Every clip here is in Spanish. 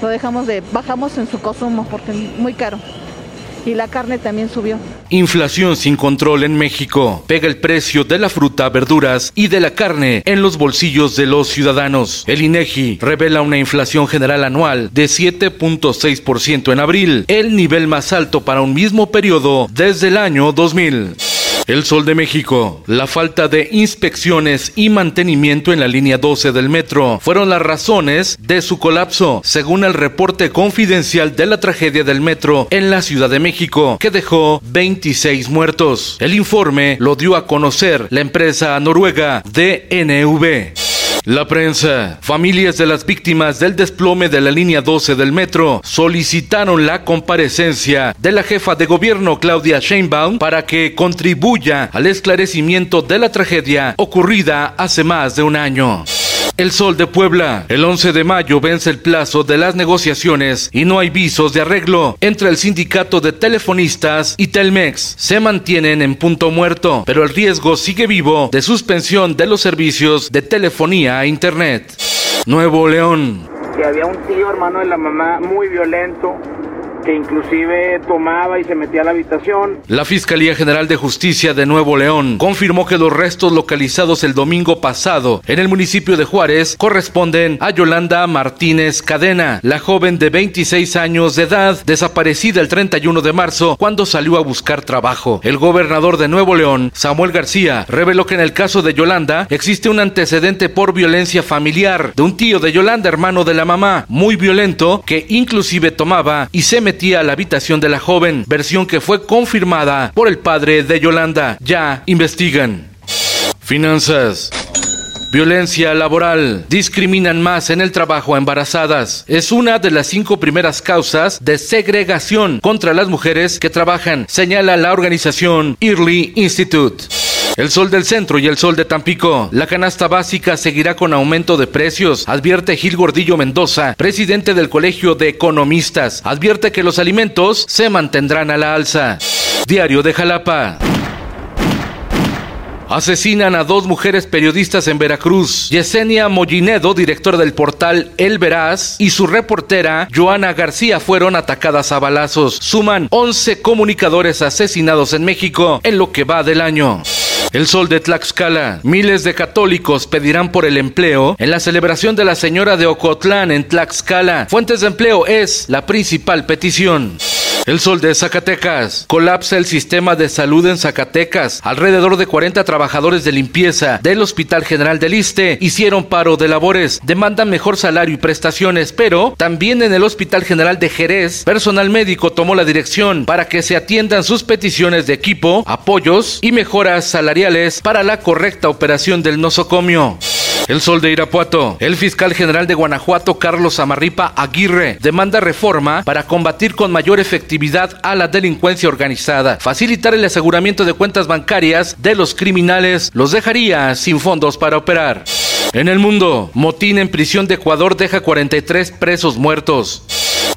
lo dejamos de, bajamos en su consumo porque es muy caro. Y la carne también subió. Inflación sin control en México. Pega el precio de la fruta, verduras y de la carne en los bolsillos de los ciudadanos. El INEGI revela una inflación general anual de 7.6% en abril, el nivel más alto para un mismo periodo desde el año 2000. El Sol de México, la falta de inspecciones y mantenimiento en la línea 12 del metro fueron las razones de su colapso, según el reporte confidencial de la tragedia del metro en la Ciudad de México, que dejó 26 muertos. El informe lo dio a conocer la empresa noruega DNV. La prensa, familias de las víctimas del desplome de la línea 12 del metro solicitaron la comparecencia de la jefa de gobierno Claudia Sheinbaum para que contribuya al esclarecimiento de la tragedia ocurrida hace más de un año. El Sol de Puebla. El 11 de mayo vence el plazo de las negociaciones y no hay visos de arreglo entre el sindicato de telefonistas y Telmex. Se mantienen en punto muerto, pero el riesgo sigue vivo de suspensión de los servicios de telefonía a Internet. Nuevo León. Que había un tío hermano de la mamá muy violento que inclusive tomaba y se metía a la habitación. La Fiscalía General de Justicia de Nuevo León confirmó que los restos localizados el domingo pasado en el municipio de Juárez corresponden a Yolanda Martínez Cadena, la joven de 26 años de edad, desaparecida el 31 de marzo cuando salió a buscar trabajo. El gobernador de Nuevo León, Samuel García, reveló que en el caso de Yolanda existe un antecedente por violencia familiar de un tío de Yolanda, hermano de la mamá, muy violento, que inclusive tomaba y se metía a la habitación de la joven, versión que fue confirmada por el padre de Yolanda. Ya investigan. Finanzas. Violencia laboral. Discriminan más en el trabajo a embarazadas. Es una de las cinco primeras causas de segregación contra las mujeres que trabajan, señala la organización Early Institute. El sol del centro y el sol de Tampico. La canasta básica seguirá con aumento de precios, advierte Gil Gordillo Mendoza, presidente del Colegio de Economistas. Advierte que los alimentos se mantendrán a la alza. Diario de Jalapa. Asesinan a dos mujeres periodistas en Veracruz. Yesenia Mollinedo, directora del portal El Veraz, y su reportera Joana García fueron atacadas a balazos. Suman 11 comunicadores asesinados en México en lo que va del año. El sol de Tlaxcala. Miles de católicos pedirán por el empleo en la celebración de la Señora de Ocotlán en Tlaxcala. Fuentes de empleo es la principal petición. El sol de Zacatecas. Colapsa el sistema de salud en Zacatecas. Alrededor de 40 trabajadores de limpieza del Hospital General del Iste hicieron paro de labores. Demandan mejor salario y prestaciones, pero también en el Hospital General de Jerez, personal médico tomó la dirección para que se atiendan sus peticiones de equipo, apoyos y mejoras salariales para la correcta operación del nosocomio. El Sol de Irapuato. El fiscal general de Guanajuato, Carlos Amarripa Aguirre, demanda reforma para combatir con mayor efectividad a la delincuencia organizada. Facilitar el aseguramiento de cuentas bancarias de los criminales los dejaría sin fondos para operar. En el mundo, motín en prisión de Ecuador deja 43 presos muertos.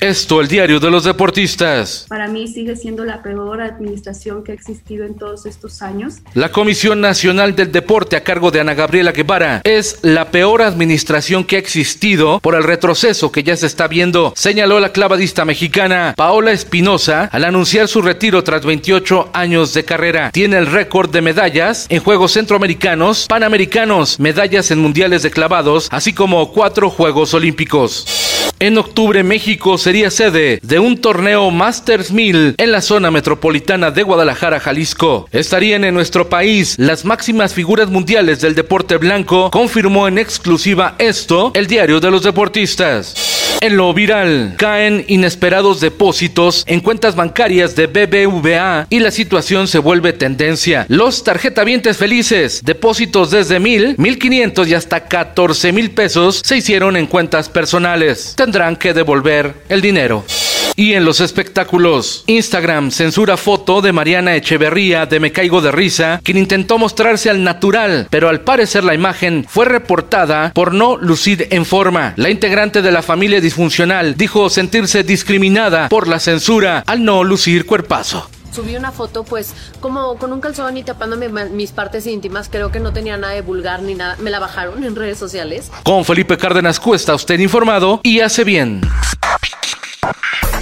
Esto, el diario de los deportistas. Para mí sigue siendo la peor administración que ha existido en todos estos años. La Comisión Nacional del Deporte a cargo de Ana Gabriela Guevara es la peor administración que ha existido por el retroceso que ya se está viendo, señaló la clavadista mexicana Paola Espinosa al anunciar su retiro tras 28 años de carrera. Tiene el récord de medallas en Juegos Centroamericanos, Panamericanos, medallas en Mundiales de Clavados, así como cuatro Juegos Olímpicos. En octubre México sería sede de un torneo Masters 1000 en la zona metropolitana de Guadalajara, Jalisco. Estarían en nuestro país las máximas figuras mundiales del deporte blanco, confirmó en exclusiva esto el diario de los deportistas. En lo viral, caen inesperados depósitos en cuentas bancarias de BBVA y la situación se vuelve tendencia. Los tarjetavientes felices, depósitos desde mil, mil quinientos y hasta catorce mil pesos se hicieron en cuentas personales. Tendrán que devolver el dinero. Y en los espectáculos, Instagram censura foto de Mariana Echeverría de Me Caigo de Risa, quien intentó mostrarse al natural, pero al parecer la imagen fue reportada por no lucir en forma. La integrante de la familia disfuncional dijo sentirse discriminada por la censura al no lucir cuerpazo subí una foto pues como con un calzón y tapándome mis partes íntimas. Creo que no tenía nada de vulgar ni nada. Me la bajaron en redes sociales. Con Felipe Cárdenas Cuesta, usted informado y hace bien.